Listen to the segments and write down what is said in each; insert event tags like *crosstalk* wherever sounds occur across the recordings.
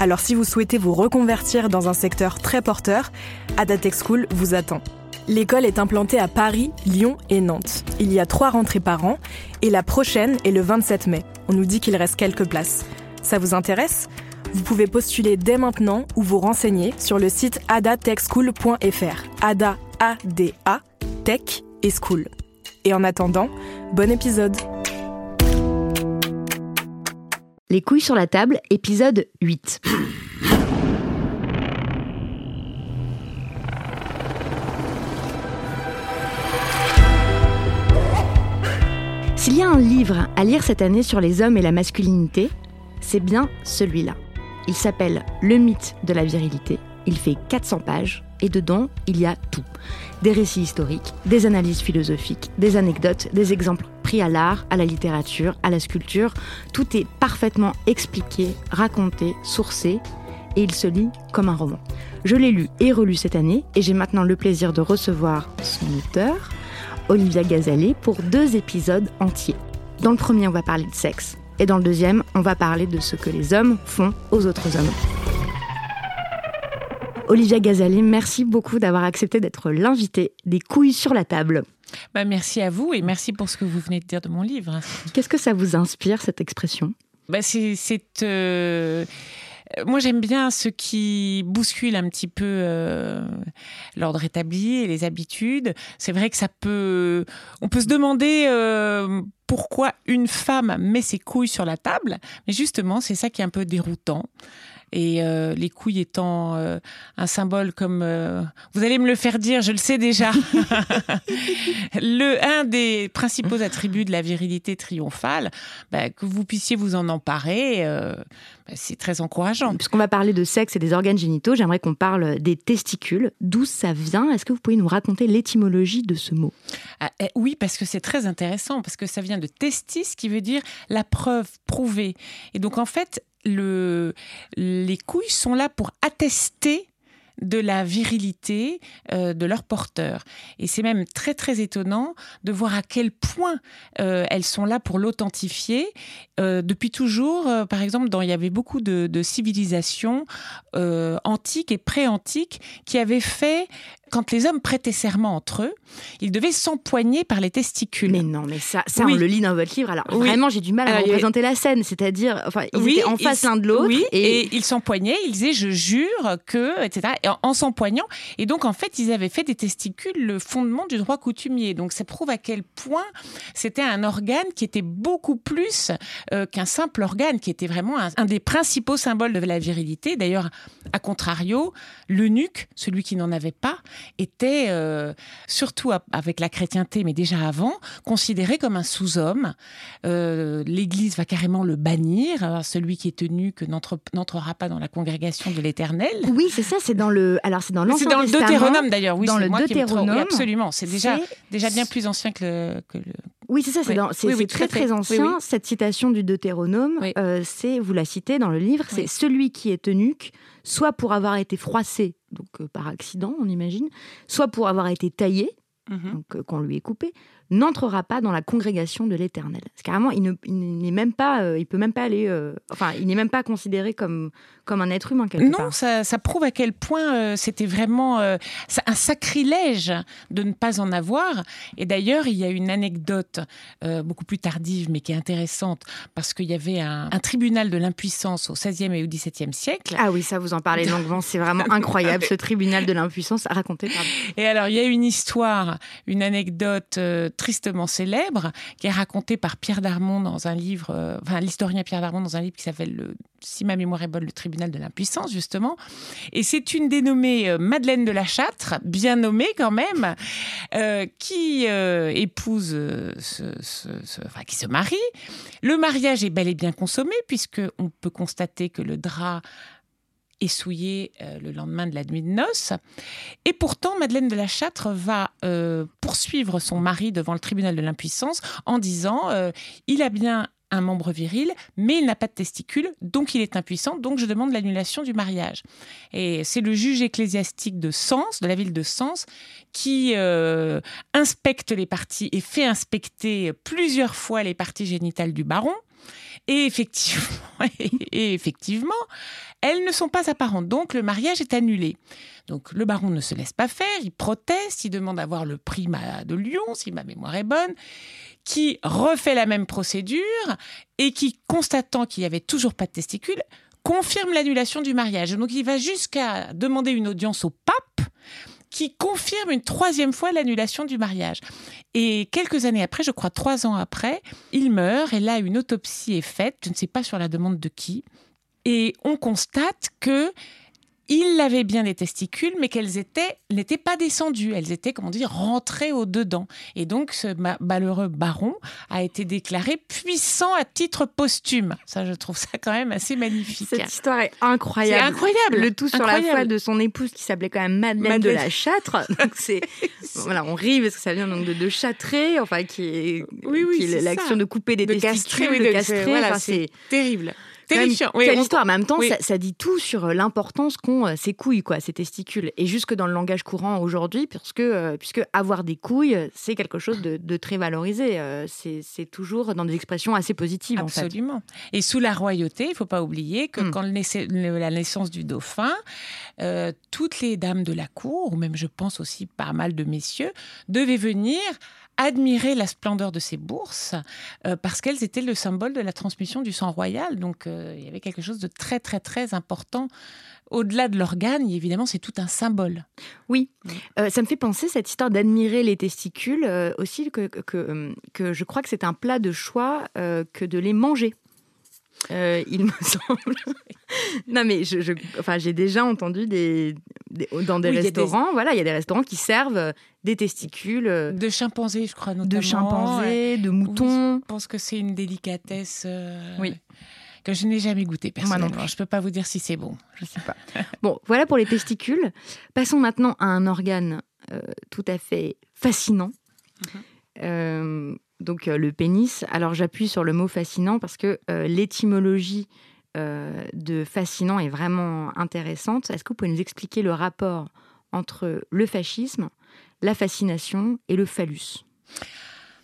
Alors si vous souhaitez vous reconvertir dans un secteur très porteur, Ada Tech School vous attend. L'école est implantée à Paris, Lyon et Nantes. Il y a trois rentrées par an et la prochaine est le 27 mai. On nous dit qu'il reste quelques places. Ça vous intéresse? Vous pouvez postuler dès maintenant ou vous renseigner sur le site adatechschool.fr. Ada, A-D-A, Tech et School. Et en attendant, bon épisode Les couilles sur la table, épisode 8. S'il y a un livre à lire cette année sur les hommes et la masculinité, c'est bien celui-là. Il s'appelle Le mythe de la virilité. Il fait 400 pages et dedans, il y a tout. Des récits historiques, des analyses philosophiques, des anecdotes, des exemples pris à l'art, à la littérature, à la sculpture. Tout est parfaitement expliqué, raconté, sourcé et il se lit comme un roman. Je l'ai lu et relu cette année et j'ai maintenant le plaisir de recevoir son auteur, Olivia Gazalet, pour deux épisodes entiers. Dans le premier, on va parler de sexe et dans le deuxième, on va parler de ce que les hommes font aux autres hommes. Olivia Gazalet, merci beaucoup d'avoir accepté d'être l'invité des couilles sur la table. Bah, merci à vous et merci pour ce que vous venez de dire de mon livre. Qu'est-ce que ça vous inspire, cette expression? Bah, C'est. Euh... Moi, j'aime bien ce qui bouscule un petit peu euh, l'ordre établi et les habitudes. C'est vrai que ça peut. On peut se demander euh, pourquoi une femme met ses couilles sur la table, mais justement, c'est ça qui est un peu déroutant et euh, les couilles étant euh, un symbole comme euh, vous allez me le faire dire, je le sais déjà. *laughs* le un des principaux attributs de la virilité triomphale, bah, que vous puissiez vous en emparer, bah, c'est très encourageant. Puisqu'on va parler de sexe et des organes génitaux, j'aimerais qu'on parle des testicules. D'où ça vient? Est-ce que vous pouvez nous raconter l'étymologie de ce mot? Ah, eh, Oui, parce que c'est très intéressant, parce que ça vient de testis, qui veut dire la preuve prouvée. Et donc en fait, le, les couilles sont là pour attester de la virilité euh, de leur porteur. Et c'est même très très étonnant de voir à quel point euh, elles sont là pour l'authentifier. Euh, depuis toujours, par exemple, dans, il y avait beaucoup de, de civilisations antiques et pré-antiques qui avaient fait quand les hommes prêtaient serment entre eux, ils devaient s'empoigner par les testicules. Mais non, mais ça, ça on le lit dans votre livre. Alors vraiment, j'ai du mal à représenter la scène, c'est-à-dire, enfin, ils étaient en face l'un de l'autre. et... ils s'empoignaient, ils disaient, je jure que, etc. Et en, s'empoignant. Et donc, en fait, ils avaient fait des testicules le fondement du droit coutumier. Donc, ça prouve à quel point c'était un organe qui était beaucoup plus euh, qu'un simple organe, qui était vraiment un, des principaux symboles de la virilité. D'ailleurs, à contrario, l'eunuque, celui qui n'en avait pas, était, euh, surtout avec la chrétienté, mais déjà avant, considéré comme un sous-homme. Euh, L'Église va carrément le bannir, celui qui est tenu que n'entrera pas dans la congrégation de l'Éternel. Oui, c'est ça, c'est dans le, alors c'est dans l'Ancien C'est dans le Deutéronome d'ailleurs, oui, dans le Deutéronome. absolument, c'est déjà déjà bien plus ancien que le. Que le... Oui, c'est ça, c'est très très ancien. Cette citation du Deutéronome, euh, c'est, vous la citez dans le livre, c'est celui qui est eunuque, soit pour avoir été froissé donc euh, par accident, on imagine, soit pour avoir été taillé, mhm. donc euh, qu'on lui ait coupé, n'entrera pas dans la congrégation de l'Éternel. Carrément, il n'est même pas, euh, il peut même pas aller, euh, enfin, il n'est même pas considéré comme comme un être humain quelque non, ça, ça, prouve à quel point euh, c'était vraiment un sacrilège de ne pas en avoir. Et d'ailleurs, il y a une anecdote beaucoup plus tardive, mais qui est intéressante, parce qu'il y avait un, tribunal de l'impuissance au XVIe et au XVIIe siècle. Ah oui, ça vous en parlez longuement, c'est vraiment *laughs* incroyable ce tribunal de l'impuissance. Racontez. Pardon. Et alors, il y a une histoire, une anecdote tristement célèbre, qui est raconté par Pierre Darmon dans un livre, euh, enfin l'historien Pierre Darmon dans un livre qui s'appelle, si ma mémoire est bonne, le tribunal de l'impuissance, justement. Et c'est une dénommée euh, Madeleine de la Châtre, bien nommée quand même, euh, qui épouse, enfin, qui se marie. Le mariage est bel et bien consommé, puisque on peut constater que le drap essouillé euh, le lendemain de la nuit de noces. Et pourtant, Madeleine de la Châtre va euh, poursuivre son mari devant le tribunal de l'impuissance en disant euh, il a bien un membre viril, mais il n'a pas de testicules, donc il est impuissant, donc je demande l'annulation du mariage. Et c'est le juge ecclésiastique de Sens, de la ville de Sens, qui inspecte les parties et fait inspecter plusieurs fois les parties génitales du baron. *laughs* Et effectivement, elles ne sont pas apparentes, donc le mariage est annulé. Donc le baron ne se laisse pas faire, il proteste, il demande à voir le primat de Lyon, si ma mémoire est bonne, qui refait la même procédure et qui, constatant qu'il n'y avait toujours pas de testicules, confirme l'annulation du mariage. Donc il va jusqu'à demander une audience au pape qui confirme une troisième fois l'annulation du mariage. Et quelques années après, je crois trois ans après, il meurt et là une autopsie est faite, je ne sais pas sur la demande de qui, et on constate que il avait bien des testicules, mais qu'elles étaient n'étaient pas descendues. Elles étaient, comment dire, rentrées au dedans. Et donc, ce malheureux baron a été déclaré puissant à titre posthume. Ça, je trouve ça quand même assez magnifique. Cette histoire est incroyable. C'est incroyable. Le tout sur la foi de son épouse qui s'appelait quand même Madeleine, de la Châtre. *laughs* Donc c'est voilà, on rit parce que ça vient donc de, de châtrer, enfin qui est, oui, oui, l'action de couper des testicules, de, castrer. Voilà, c'est terrible. Terrifiant. quelle histoire, mais en même temps, ça, dit tout sur euh, l'importance qu'ont euh, ces couilles, quoi, ces testicules. Et jusque dans le langage courant aujourd'hui, puisque, euh, puisque avoir des couilles, c'est quelque chose de, très valorisé. c'est toujours dans des expressions assez positives. Absolument. Et sous la royauté, il ne faut pas oublier que hmm. quand la naissance du dauphin, toutes les dames de la cour, ou même je pense aussi pas mal de messieurs, devaient venir admirer la splendeur de ces bourses euh, parce qu'elles étaient le symbole de la transmission du sang royal. Donc euh, il y avait quelque chose de très très très important. Au-delà de l'organe, évidemment, c'est tout un symbole. Oui, euh, ça me fait penser cette histoire d'admirer les testicules aussi que, que, que, je crois que c'est un plat de choix que de les manger. il me *laughs* semble. non, mais je, enfin, j'ai déjà entendu des, dans des restaurants, voilà, il y a des restaurants qui servent des testicules. Euh, de chimpanzés, je crois, notamment. De chimpanzés, de moutons. Je pense que c'est une délicatesse. Euh, oui. Que je n'ai jamais goûté personnellement. Je ne peux pas vous dire si c'est bon. Je sais pas. *laughs* bon, voilà pour les testicules. Passons maintenant à un organe euh, tout à fait fascinant. Mhm. donc le pénis. Alors j'appuie sur le mot fascinant parce que l'étymologie de fascinant est vraiment intéressante. Est-ce que vous pouvez nous expliquer le rapport entre le fascisme la fascination et le phallus?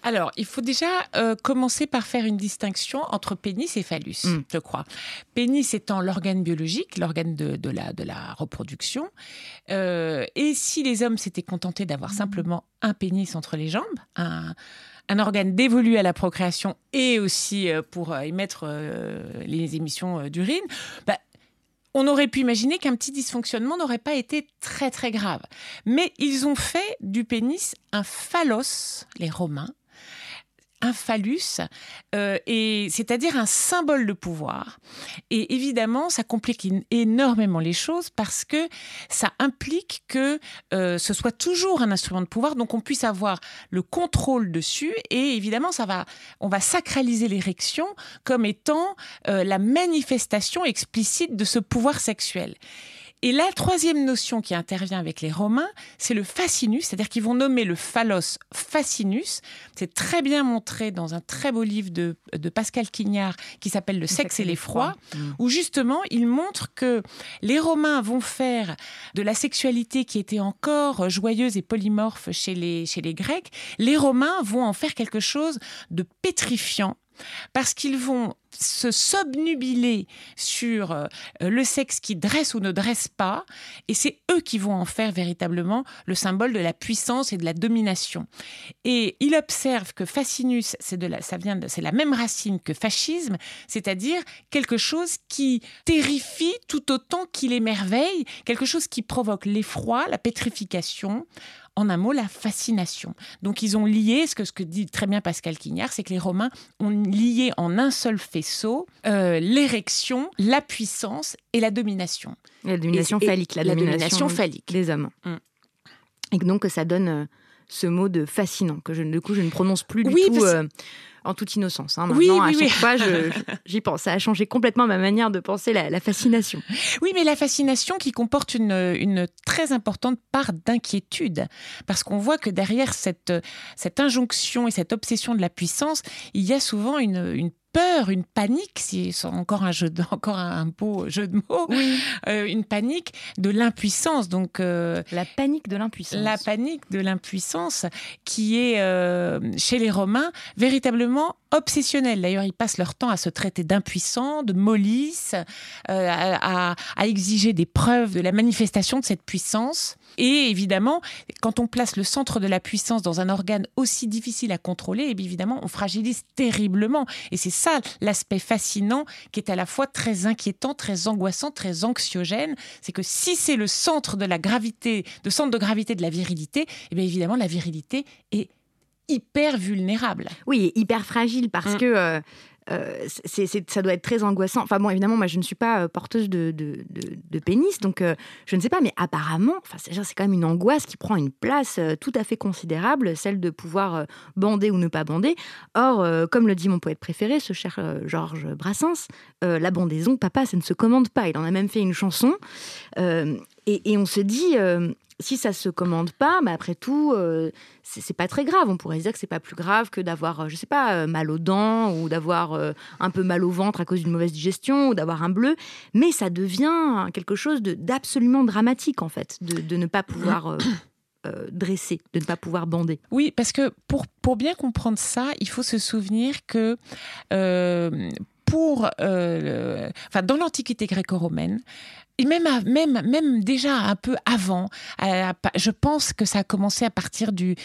Alors, il faut déjà euh, commencer par faire une distinction entre pénis et phallus, mm. je crois. Pénis étant l'organe biologique, l'organe de, la, de la reproduction. Euh, et si les hommes s'étaient contentés d'avoir simplement un pénis entre les jambes, un, organe dévolu à la procréation et aussi euh, pour émettre les émissions d'urine, bah, on aurait pu imaginer qu'un petit dysfonctionnement n'aurait pas été très très grave. Mais ils ont fait du pénis un phallos, les Romains, un phallus, euh, c'est-à-dire un symbole de pouvoir. Et évidemment, ça complique énormément les choses parce que ça implique que euh, ce soit toujours un instrument de pouvoir, donc on puisse avoir le contrôle dessus. Et évidemment, ça va, on va sacraliser l'érection comme étant euh, la manifestation explicite de ce pouvoir sexuel. Et la troisième notion qui intervient avec les Romains, c'est le fascinus, c'est-à-dire qu'ils vont nommer le phallos fascinus. C'est très bien montré dans un très beau livre de, Pascal Quignard qui s'appelle Le sexe et les froids, mm. où justement il montre que les Romains vont faire de la sexualité qui était encore joyeuse et polymorphe chez les, chez les Grecs, les Romains vont en faire quelque chose de pétrifiant parce qu'ils vont se subnubiler sur euh, le sexe qui dresse ou ne dresse pas, et c'est eux qui vont en faire véritablement le symbole de la puissance et de la domination. Et il observe que fascinus, c'est de la, ça vient c'est la même racine que fascisme, c'est-à-dire quelque chose qui terrifie tout autant qu'il émerveille, quelque chose qui provoque l'effroi, la pétrification, en un mot, la fascination. Donc ils ont lié, ce que, ce que dit très bien Pascal Quignard, c'est que les Romains ont lié en un seul faisceau euh, l'érection, la puissance et la domination. La domination phallique, la, domination, phallique des hommes. Mm. Et donc ça donne euh, ce mot de fascinant que je, du coup je ne prononce plus du tout en toute innocence. Hein. oui, à chaque fois, *laughs* j'y pense. Ça a changé complètement ma manière de penser la, fascination. Oui, mais la fascination qui comporte une, une très importante part d'inquiétude. Parce qu'on voit que derrière cette, cette injonction et cette obsession de la puissance, il y a souvent une, une peur, une panique, c'est encore un jeu, de, *laughs* encore un beau jeu de mots, euh, une panique de l'impuissance. Donc euh, la panique de l'impuissance. La panique de l'impuissance qui est euh, chez les Romains véritablement obsessionnelle. D'ailleurs, ils passent leur temps à se traiter d'impuissants, de mollisses, à, à exiger des preuves de la manifestation de cette puissance. Et évidemment, quand on place le centre de la puissance dans un organe aussi difficile à contrôler, eh évidemment, on fragilise terriblement. Et c'est ça l'aspect fascinant qui est à la fois très inquiétant, très angoissant, très anxiogène. C'est que si c'est le centre de la gravité, de centre de gravité de la virilité, eh bien évidemment, la virilité est hyper vulnérable. Oui, hyper fragile parce mm. que euh, euh, ça doit être très angoissant. Enfin bon, évidemment, moi, je ne suis pas euh, porteuse de, pénis, donc euh, je ne sais pas, mais apparemment, enfin, c'est quand même une angoisse qui prend une place tout à fait considérable, celle de pouvoir bander ou ne pas bander. Or, comme le dit mon poète préféré, ce cher Georges Brassens, la bandaison, papa, ça ne se commande pas. Il en a même fait une chanson. Et, on se dit, si ça se commande pas, mais après tout, euh, c'est pas très grave. On pourrait dire que c'est pas plus grave que d'avoir, euh, je sais pas, euh, mal aux dents ou d'avoir un peu mal au ventre à cause d'une mauvaise digestion ou d'avoir un bleu. Mais ça devient quelque chose d'absolument dramatique en fait, de, ne pas pouvoir dresser, de ne pas pouvoir bander. Oui, parce que pour, pour bien comprendre ça, il faut se souvenir que pour, dans l'Antiquité gréco-romaine, et même, même, même déjà un peu avant, je pense que ça a commencé à partir du,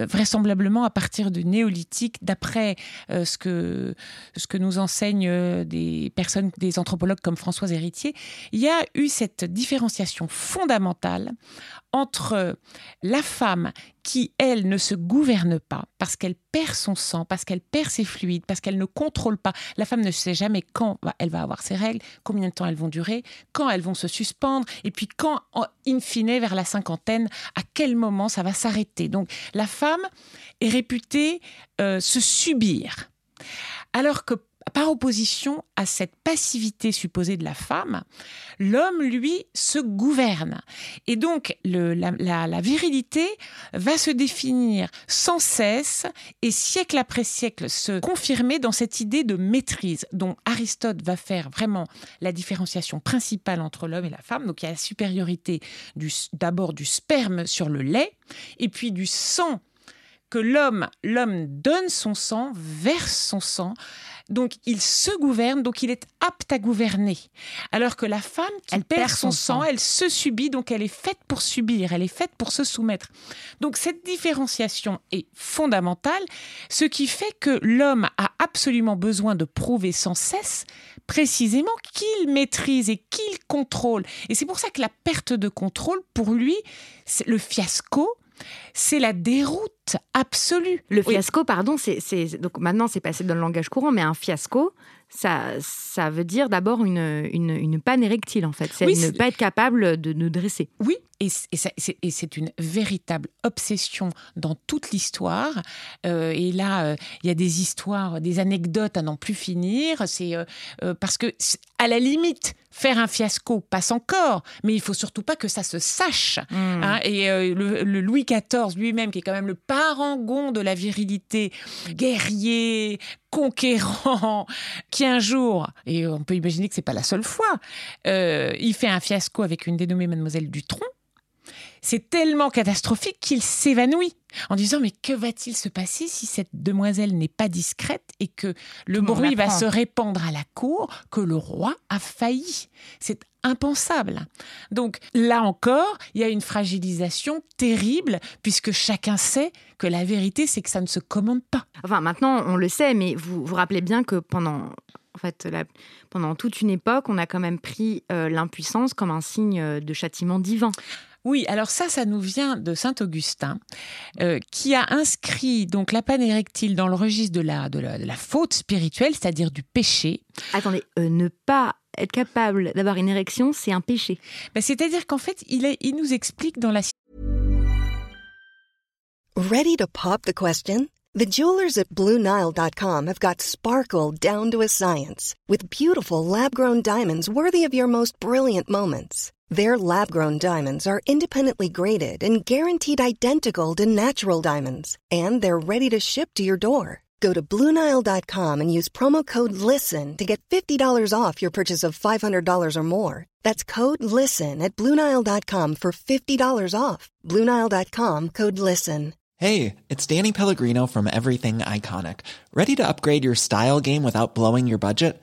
euh, vraisemblablement à partir du néolithique, d'après euh, ce, que, ce que nous enseignent euh, des personnes, des anthropologues comme Françoise Héritier, il y a eu cette différenciation fondamentale entre la femme qui, elle, ne se gouverne pas parce qu'elle perd son sang, parce qu'elle perd ses fluides, parce qu'elle ne contrôle pas. La femme ne sait jamais quand elle va avoir ses règles, combien de temps elles vont durer, quand elles vont se suspendre, et puis quand, in fine, vers la cinquantaine, à quel moment ça va s'arrêter. Donc la femme est réputée euh, se subir. Alors que par opposition à cette passivité supposée de la femme, l'homme, lui, se gouverne. Et donc, la, virilité va se définir sans cesse et siècle après siècle se confirmer dans cette idée de maîtrise dont Aristote va faire vraiment la différenciation principale entre l'homme et la femme. Donc, il y a la supériorité d'abord du sperme sur le lait et puis du sang que l'homme, l'homme donne son sang, verse son sang, donc il se gouverne, donc il est apte à gouverner. Alors que la femme qui elle perd, son, sang, elle se subit, donc elle est faite pour subir, elle est faite pour se soumettre. Donc cette différenciation est fondamentale, ce qui fait que l'homme a absolument besoin de prouver sans cesse précisément qu'il maîtrise et qu'il contrôle. Et c'est pour ça que la perte de contrôle, pour lui, c'est le fiasco, c'est la déroute absolue. Le fiasco, pardon, c'est donc maintenant c'est passé dans le langage courant, mais un fiasco, ça, ça veut dire d'abord une, une, une panne érectile, en fait. C'est Oui, ne pas être capable de nous dresser. Oui, et c'est une véritable obsession dans toute l'histoire. Euh, et là, euh, il y a des histoires, des anecdotes à n'en plus finir. C'est euh, parce que, à la limite, faire un fiasco passe encore, mais il faut surtout pas que ça se sache. hein. et euh, le, le Louis XIV lui-même, qui est quand même le parangon de la virilité, guerrier, conquérant, qui un jour, et on peut imaginer que c'est pas la seule fois, euh, il fait un fiasco avec une dénommée Mademoiselle Dutronc. C'est tellement catastrophique qu'il s'évanouit en disant mais que va-t-il se passer si cette demoiselle n'est pas discrète et que le bruit va se répandre à la cour que le roi a failli? C'est impensable. Donc là encore, il y a une fragilisation terrible puisque chacun sait que la vérité c'est que ça ne se commande pas. Enfin, maintenant, on le sait, mais vous vous rappelez bien que pendant, en fait, la- pendant toute une époque, on a quand même pris euh, l'impuissance comme un signe euh, de châtiment divin. Oui, alors ça, ça nous vient de saint Augustin, euh, qui a inscrit donc la panne érectile dans le registre de la, de la, de la faute spirituelle, c'est-à-dire du péché. Attendez, euh, ne pas être capable d'avoir une érection, c'est un péché. Ben, c'est-à-dire qu'en fait, il, est, il nous explique dans la Ready to pop the question? The jewelers at BlueNile.com have got sparkle down to a science with beautiful lab grown diamonds worthy of your most brilliant moments. Their lab grown diamonds are independently graded and guaranteed identical to natural diamonds, and they're ready to ship to your door. Go to BlueNile.com and use promo code LISTEN to get $50 off your purchase of $500 or more. That's code LISTEN at BlueNile.com for $50 off. BlueNile.com code LISTEN. Hey, it's Danny Pellegrino from Everything Iconic. Ready to upgrade your style game without blowing your budget?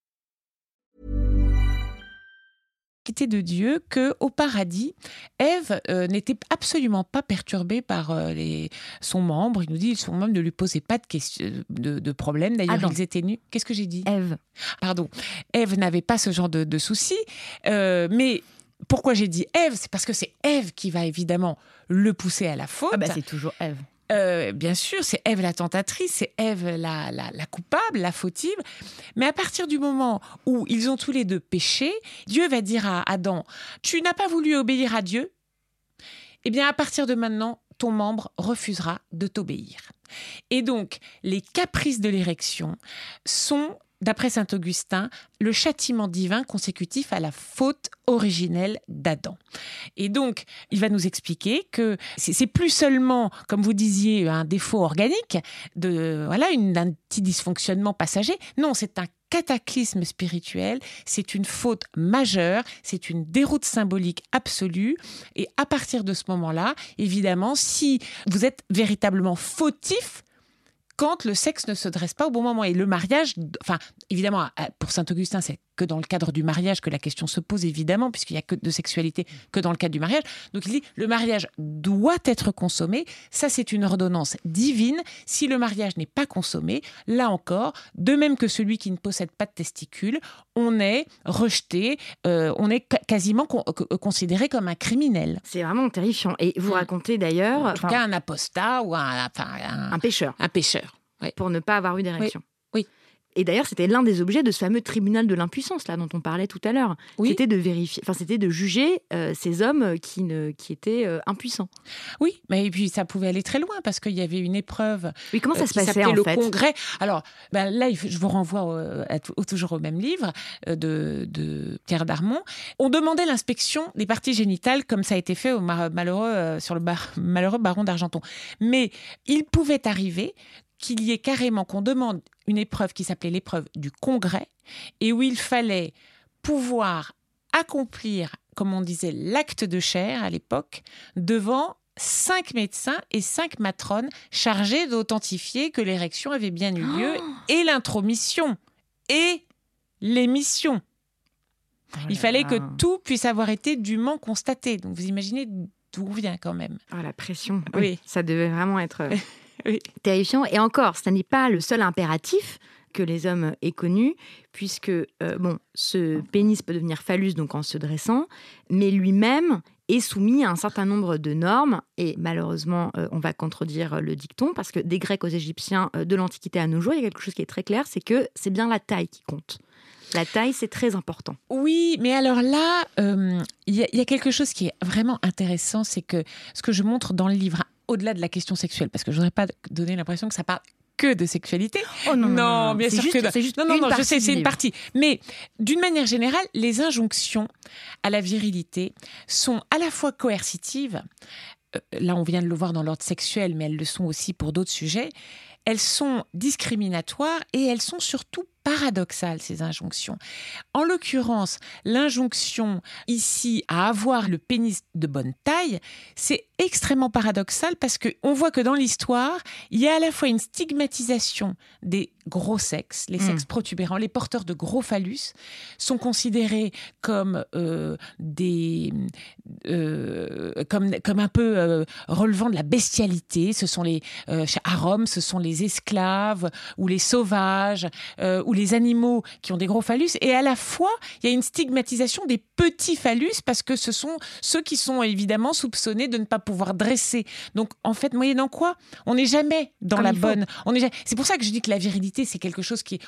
De Dieu que au paradis, Ève euh, n'était absolument pas perturbée par euh, les, son membre. Il nous dit son membre ne lui posait pas de, questions, de, de problème. D'ailleurs, Adam. ils étaient nus. Qu'est-ce que j'ai dit? Ève. Pardon. Ève n'avait pas ce genre de, de soucis. Euh, mais pourquoi j'ai dit Ève? C'est parce que c'est Ève qui va évidemment le pousser à la faute. Ah bah c'est toujours Ève. Euh, bien sûr, c'est Ève la tentatrice, c'est Ève la, la, la coupable, la fautive. Mais à partir du moment où ils ont tous les deux péché, Dieu va dire à Adam, tu n'as pas voulu obéir à Dieu, eh bien à partir de maintenant, ton membre refusera de t'obéir. Et donc, les caprices de l'érection sont, d'après saint Augustin, le châtiment divin consécutif à la faute originelle d'Adam. Et donc, il va nous expliquer que c'est plus seulement, comme vous disiez, un défaut organique, de voilà, une, un petit dysfonctionnement passager. Non, c'est un cataclysme spirituel, c'est une faute majeure, c'est une déroute symbolique absolue. Et à partir de ce moment-là, évidemment, si vous êtes véritablement fautif, quand le sexe ne se dresse pas au bon moment. Et le mariage, enfin, évidemment, pour Saint-Augustin, c'est que dans le cadre du mariage que la question se pose, évidemment, puisqu'il n'y a que de sexualité que dans le cadre du mariage. Donc il dit, le mariage doit être consommé. Ça, c'est une ordonnance divine. Si le mariage n'est pas consommé, là encore, de même que celui qui ne possède pas de testicules, on est rejeté, euh, on est quasiment con considéré comme un criminel. C'est vraiment terrifiant. Et vous racontez d'ailleurs... En tout cas, un apostat ou un... Enfin, un, un pêcheur. Un pêcheur. Pour ne pas avoir eu d'érection. Oui. Et d'ailleurs, c'était l'un des objets de ce fameux tribunal de l'impuissance là dont on parlait tout à l'heure. Oui. C'était de vérifier, enfin c'était de juger euh, ces hommes qui ne, qui étaient euh, impuissants. Oui, mais et puis ça pouvait aller très loin parce qu'il y avait une épreuve. Oui, comment ça euh, se passait en le fait? congrès. Alors ben là, je vous renvoie au, à, au, toujours au même livre euh, de, de, Pierre Darmon. On demandait l'inspection des parties génitales comme ça a été fait au malheureux sur le bar, malheureux baron d'Argenton. Mais il pouvait arriver qu'il y ait carrément qu'on demande une épreuve qui s'appelait l'épreuve du congrès et où il fallait pouvoir accomplir, comme on disait, l'acte de chair à l'époque devant cinq médecins et cinq matrones chargés d'authentifier que l'érection avait bien eu lieu oh et l'intromission et l'émission. Il fallait que tout puisse avoir été dûment constaté. Donc vous imaginez d'où on vient quand même. Oh, la pression. Oui. Ça devait vraiment être *laughs* *laughs* terrifiant. Et encore, ce n'est pas le seul impératif que les hommes aient connu, puisque euh, bon, ce pénis peut devenir phallus donc en se dressant, mais lui-même est soumis à un certain nombre de normes. Et malheureusement, euh, on va contredire le dicton, parce que des Grecs aux Égyptiens, euh, de l'Antiquité à nos jours, il y a quelque chose qui est très clair, c'est que c'est bien la taille qui compte. La taille, c'est très important. Oui, mais alors là, il y, y, a quelque chose qui est vraiment intéressant, c'est que ce que je montre dans le livre, au-delà de la question sexuelle, parce que je ne voudrais pas donner l'impression que ça parle que de sexualité. Oh non, non, non, bien sûr juste, que juste non, non, non, je sais, c'est une partie. Mais d'une manière générale, les injonctions à la virilité sont à la fois coercitives. Euh, là, on vient de le voir dans l'ordre sexuel, mais elles le sont aussi pour d'autres sujets. Elles sont discriminatoires et elles sont surtout paradoxales, ces injonctions. En l'occurrence, l'injonction ici à avoir le pénis de bonne taille, c'est extrêmement paradoxal parce qu'on voit que dans l'histoire, il y a à la fois une stigmatisation des gros sexes, les sexes mm. protubérants, les porteurs de gros phallus sont considérés comme euh, des euh, comme, comme un peu euh, relevant de la bestialité. Ce sont les à Rome, ce sont les esclaves ou les sauvages ou les animaux qui ont des gros phallus. Et à la fois, il y a une stigmatisation des petits phallus parce que ce sont ceux qui sont évidemment soupçonnés de ne pas pouvoir dresser. Donc en fait, moyennant quoi, on n'est jamais dans la bonne. On est. C'est pour ça que je dis que la virilité, c'est quelque chose qui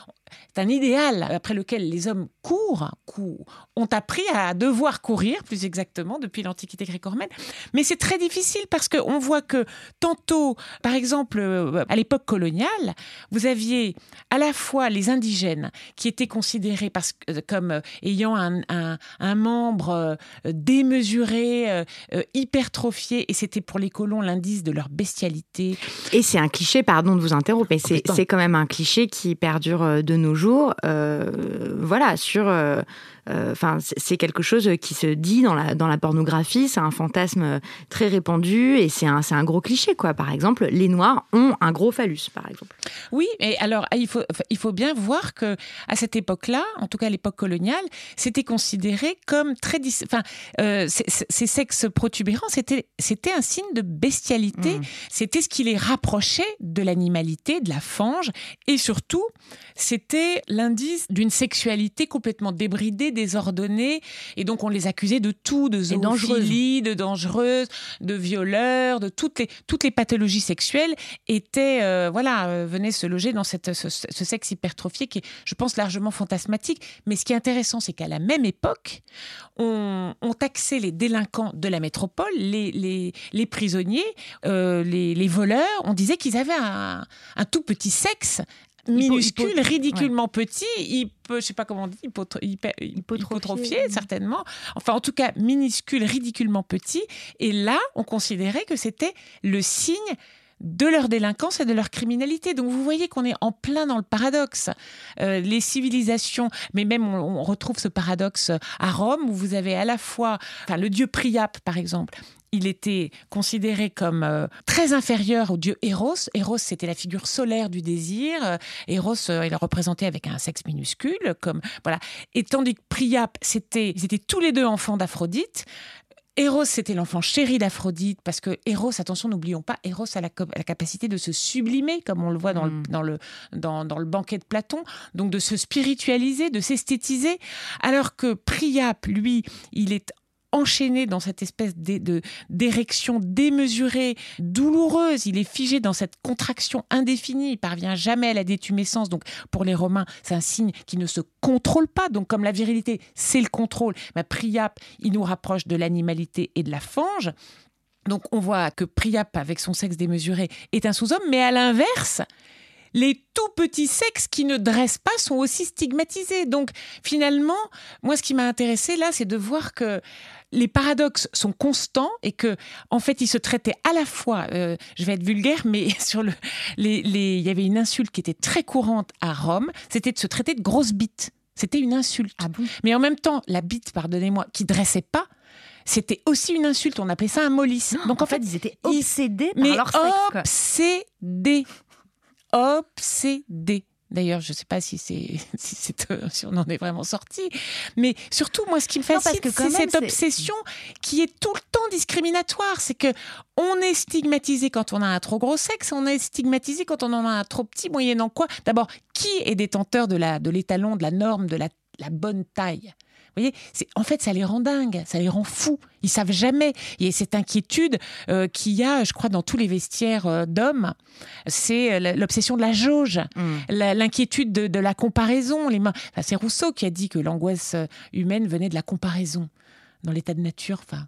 est un idéal après lequel les hommes courent, courent ont appris à devoir courir, plus exactement, depuis l'Antiquité gréco-romaine. Mais c'est très difficile parce qu'on voit que tantôt, par exemple, euh, à l'époque coloniale, vous aviez à la fois les indigènes qui étaient considérés parce, euh, comme euh, ayant un, un, membre démesuré, hypertrophié, et c'était pour les colons l'indice de leur bestialité. Et c'est un cliché, pardon de vous interrompre, mais c'est quand même un cliché qui perdure de nos jours, voilà, sur euh, enfin, c'est quelque chose qui se dit dans la, dans la pornographie, c'est un fantasme très répandu et c'est un, un gros cliché, quoi. Par exemple, les Noirs ont un gros phallus, par exemple. Oui, et alors, il faut, il faut bien voir que à cette époque-là, en tout cas à l'époque coloniale, c'était considéré comme très. Enfin, euh, ces, sexes protubérants, c'était un signe de bestialité. Mmh. C'était ce qui les rapprochait de l'animalité, de la fange, et surtout, c'était l'indice d'une sexualité complètement débridée, désordonnée, et donc on les accusait de tout, de zoophilie, de dangereuses, de violeurs, de toutes les, toutes les pathologies sexuelles étaient, euh, voilà, euh, venaient se loger dans cette, ce, sexe hypertrophié qui est, je pense, largement fantasmatique. Mais ce qui est intéressant, c'est qu'à la même époque, on, taxait les délinquants de la métropole, les, les, les prisonniers, euh, les, les, voleurs, on disait qu'ils avaient un, un tout petit sexe minuscule, ridiculement petit, il peut, je sais pas comment on dit, hypotrophié, certainement. Enfin, en tout cas, minuscule, ridiculement petit. Et là, on considérait que c'était le signe de leur délinquance et de leur criminalité. Donc vous voyez qu'on est en plein dans le paradoxe. Euh, les civilisations, mais même on, retrouve ce paradoxe à Rome où vous avez à la fois, enfin le dieu Priape par exemple, il était considéré comme euh, très inférieur au dieu Eros. Eros, c'était la figure solaire du désir. Euh, Eros, euh, il est représenté avec un sexe minuscule, comme voilà. Et tandis que Priape, c'était, ils étaient tous les deux enfants d'Aphrodite. Eros, c'était l'enfant chéri d'Aphrodite, parce que Eros, attention, n'oublions pas, Eros a la, capacité de se sublimer, comme on le voit dans, le, mm. dans, le, dans, dans, le banquet de Platon, donc de se spiritualiser, de s'esthétiser, alors que Priape, lui, il est enchaîné dans cette espèce d'érection démesurée, douloureuse. Il est figé dans cette contraction indéfinie. Il parvient jamais à la détumescence. Donc, pour les Romains, c'est un signe qui ne se contrôle pas. Donc, comme la virilité, c'est le contrôle, ma Priape, il nous rapproche de l'animalité et de la fange. Donc, on voit que Priape, avec son sexe démesuré, est un sous-homme. Mais à l'inverse, les tout petits sexes qui ne dressent pas sont aussi stigmatisés. Donc finalement, moi, ce qui m'a intéressé là, c'est de voir que les paradoxes sont constants et que, en fait, ils se traitaient à la fois, euh, je vais être vulgaire, mais *laughs* sur le, les, il y avait une insulte qui était très courante à Rome, c'était de se traiter de grosse bite. C'était une insulte. Ah mais en même temps, la bite, pardonnez-moi, qui dressait pas, c'était aussi une insulte. On appelait ça un mollis. *gasps* Donc en, fait, ils étaient obsédés par mais leur sexe. Obsédés. Obsédés. D'ailleurs, je ne sais pas si, c'est, *laughs* si, si, on en est vraiment sorti. Mais surtout, moi, ce qui me fascine, c'est cette obsession qui est tout le temps discriminatoire. C'est que on est stigmatisé quand on a un trop gros sexe, on est stigmatisé quand on en a un trop petit, moyennant quoi D'abord, qui est détenteur de, la, de l'étalon, de la norme, de la, la bonne taille? Voyez, c'est, en fait, ça les rend dingues, ça les rend fous. Ils savent jamais. Et cette inquiétude euh, qu'il y a, je crois, dans tous les vestiaires euh, d'hommes, c'est euh, l'obsession de la jauge, mm. l'inquiétude de, la comparaison. Les mains. c'est Rousseau qui a dit que l'angoisse humaine venait de la comparaison. Dans l'état de nature, enfin,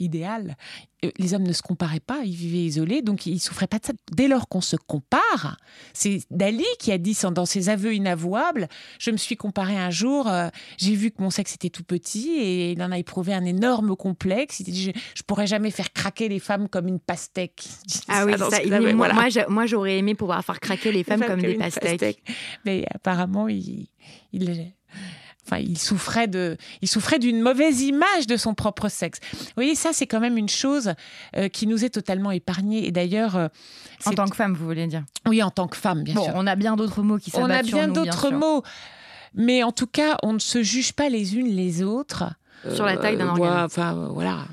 idéal, euh, les hommes ne se comparaient pas, ils vivaient isolés, donc ils souffraient pas de ça. Dès lors qu'on se compare, c'est Dali qui a dit dans ses aveux inavouables, je me suis comparé un jour, euh, j'ai vu que mon sexe était tout petit et il en a éprouvé un énorme complexe. Il dit, je, ne pourrais jamais faire craquer les femmes comme une pastèque. Ah oui, moi, j'aurais aimé pouvoir faire craquer les femmes comme, des pastèques. Mais apparemment, il, il Enfin, il souffrait de, il souffrait d'une mauvaise image de son propre sexe. Vous voyez, ça, c'est quand même une chose euh, qui nous est totalement épargnée. Et d'ailleurs, euh, en tant que femme, vous voulez dire? Oui, en tant que femme, bien sûr. On a bien d'autres mots qui s'abattent sur nous. On a bien d'autres mots, mais en tout cas, on ne se juge pas les unes les autres. Sur la taille d'un euh, organe. Enfin, voilà.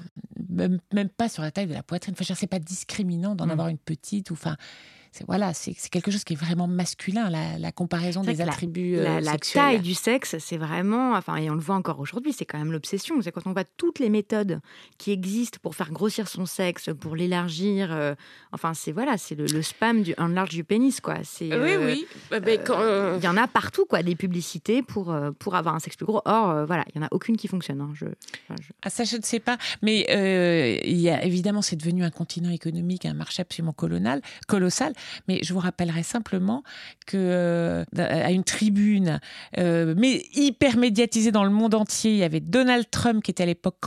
Même, pas sur la taille de la poitrine. Enfin, c'est pas discriminant d'en mm. avoir une petite ou enfin voilà, c'est quelque chose qui est vraiment masculin, la, comparaison des attributs la, euh, la, taille du sexe, c'est vraiment, enfin, et on le voit encore aujourd'hui, c'est quand même l'obsession. C'est quand on voit toutes les méthodes qui existent pour faire grossir son sexe, pour l'élargir. Euh, enfin, c'est voilà, c'est le, spam du enlarge du pénis, quoi. C'est oui, euh, oui. Bah, il y en a partout, quoi, des publicités pour pour avoir un sexe plus gros. Or, voilà, il y en a aucune qui fonctionne. Hein. Je, Ah, ça, je ne sais pas, mais il y a évidemment, c'est devenu un continent économique, un marché absolument colonial, colossal. Mais je vous rappellerai simplement que euh, à une tribune, euh, mais hyper médiatisée dans le monde entier, il y avait Donald Trump qui était à l'époque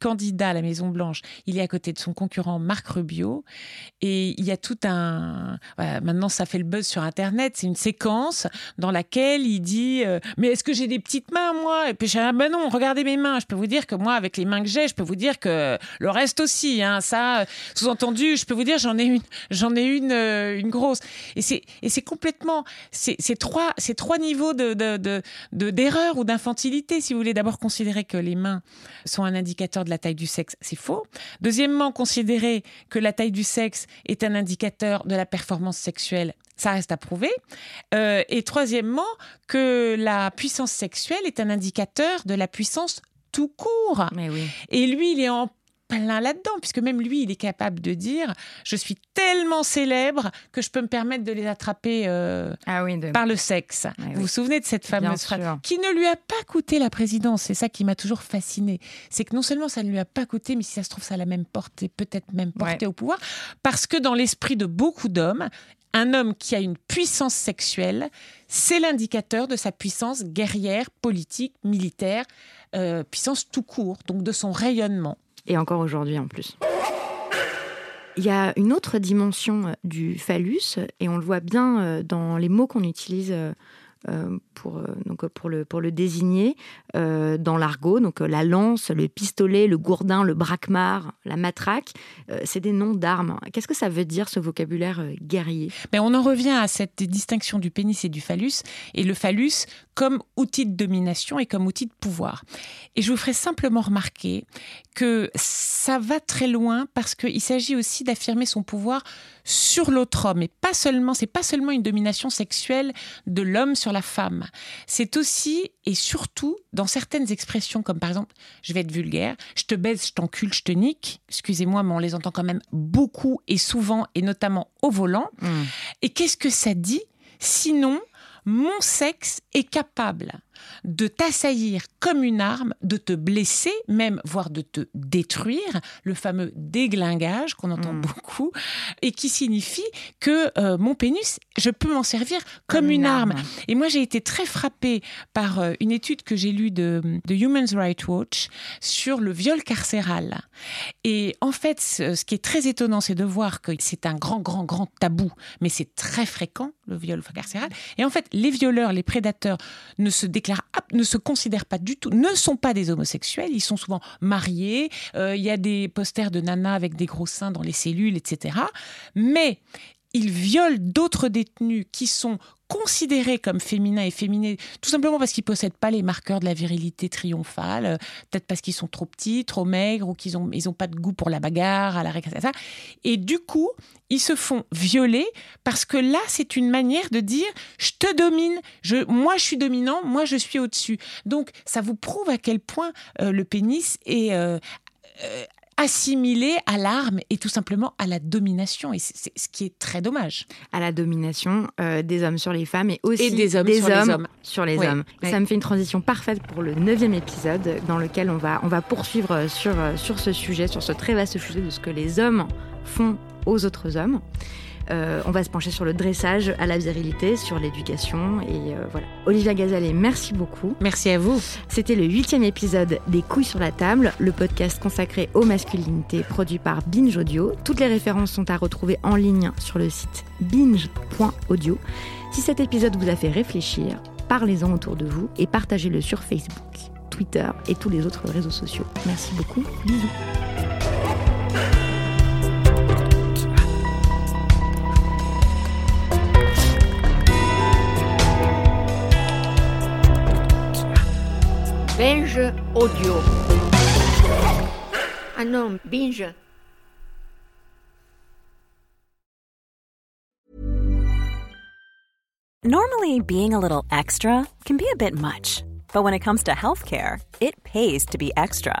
candidat à la Maison Blanche. Il est à côté de son concurrent Marc Rubio, et il y a tout un. maintenant, ça fait le buzz sur Internet. C'est une séquence dans laquelle il dit euh, Mais est-ce que j'ai des petites mains moi? Et puis je dis ah ben non, regardez mes mains. Je peux vous dire que moi, avec les mains que j'ai, je peux vous dire que le reste aussi. Hein, ça, sous-entendu, je peux vous dire j'en ai une, j'en ai une une grosse. Et c'est, et c'est complètement, c'est, trois, ces trois niveaux de, de, d'erreur ou d'infantilité, si vous voulez. D'abord, considérer que les mains sont un indicateur de la taille du sexe, c'est faux. Deuxièmement, considérer que la taille du sexe est un indicateur de la performance sexuelle, ça reste à prouver. Euh, et troisièmement, que la puissance sexuelle est un indicateur de la puissance tout court. Mais oui. Et lui, il est en plein là-dedans, puisque même lui, il est capable de dire Je suis tellement célèbre que je peux me permettre de les attraper euh, ah par le sexe. vous vous souvenez de cette fameuse phrase Qui ne lui a pas coûté la présidence? C'est ça qui m'a toujours fasciné. C'est que non seulement ça ne lui a pas coûté, mais si ça se trouve, ça l'a même porté, peut-être même porté au pouvoir, parce que dans l'esprit de beaucoup d'hommes, un homme qui a une puissance sexuelle, c'est l'indicateur de sa puissance guerrière, politique, militaire, euh, puissance tout court, donc de son rayonnement et encore aujourd'hui en plus. Il y a une autre dimension euh, du phallus, et on le voit bien euh, dans les mots qu'on utilise euh, pour, donc pour, le, pour le désigner dans l'argot. Donc la lance, le pistolet, le gourdin, le braquemar, la matraque, c'est des noms d'armes. Qu'est-ce que ça veut dire ce vocabulaire guerrier? Mais On en revient à cette distinction du pénis et du phallus, et le phallus comme outil de domination et comme outil de pouvoir. Et je vous ferai simplement remarquer que ça va très loin parce qu'il s'agit aussi d'affirmer son pouvoir sur l'autre homme. Et pas seulement, c'est pas seulement une domination sexuelle de l'homme sur la femme. C'est aussi et surtout dans certaines expressions comme par exemple, je vais être vulgaire, je te baise, je t'encule, je te nique. Excusez-moi, mais on les entend quand même beaucoup et souvent et notamment au volant. Mmh. Et qu'est-ce que ça dit? Sinon, mon sexe est capable de t'assaillir comme une arme, de te blesser, même voire de te détruire, le fameux déglingage qu'on entend mm. beaucoup, et qui signifie que euh, mon pénis, je peux m'en servir comme, une, arme. Et moi, j'ai été très frappée par euh, une étude que j'ai lue de, de Human Rights Watch sur le viol carcéral. Et en fait, ce, qui est très étonnant, c'est de voir que c'est un grand, grand, grand tabou, mais c'est très fréquent, le viol carcéral. Et en fait, les violeurs, les prédateurs ne se déclarent ne se considèrent pas du tout, ne sont pas des homosexuels, ils sont souvent mariés, euh, il y a des posters de nanas avec des gros seins dans les cellules, etc. Mais il viole d'autres détenus qui sont considérés comme féminins et féminés, tout simplement parce qu'ils possèdent pas les marqueurs de la virilité triomphale, euh, peut-être parce qu'ils sont trop petits, trop maigres, ou qu'ils ont, ils ont pas de goût pour la bagarre, à la ça. Et du coup, ils se font violer parce que là, c'est une manière de dire je te domine, je, moi je suis dominant, moi je suis au-dessus. Donc, ça vous prouve à quel point euh, le pénis est euh, assimilé à l'arme et tout simplement à la domination. Et c'est ce qui est très dommage. À la domination euh, des hommes sur les femmes et aussi des hommes, sur, les hommes. sur les hommes. Ça me fait une transition parfaite pour le neuvième épisode dans lequel on va, on va poursuivre sur, sur ce sujet, sur ce très vaste sujet de ce que les hommes font aux autres hommes. Euh, on va se pencher sur le dressage à la virilité, sur l'éducation et euh, voilà. Olivia Gazalet, merci beaucoup. Merci à vous. C'était le huitième épisode des Couilles sur la table, le podcast consacré aux masculinités produit par Binge Audio. Toutes les références sont à retrouver en ligne sur le site binge.audio. Si cet épisode vous a fait réfléchir, parlez-en autour de vous et partagez-le sur Facebook, Twitter et tous les autres réseaux sociaux. Merci beaucoup. Bisous. Binge Audio. Ah non, Binge. Normally, being a little extra can be a bit much, but when it comes to healthcare, it pays to be extra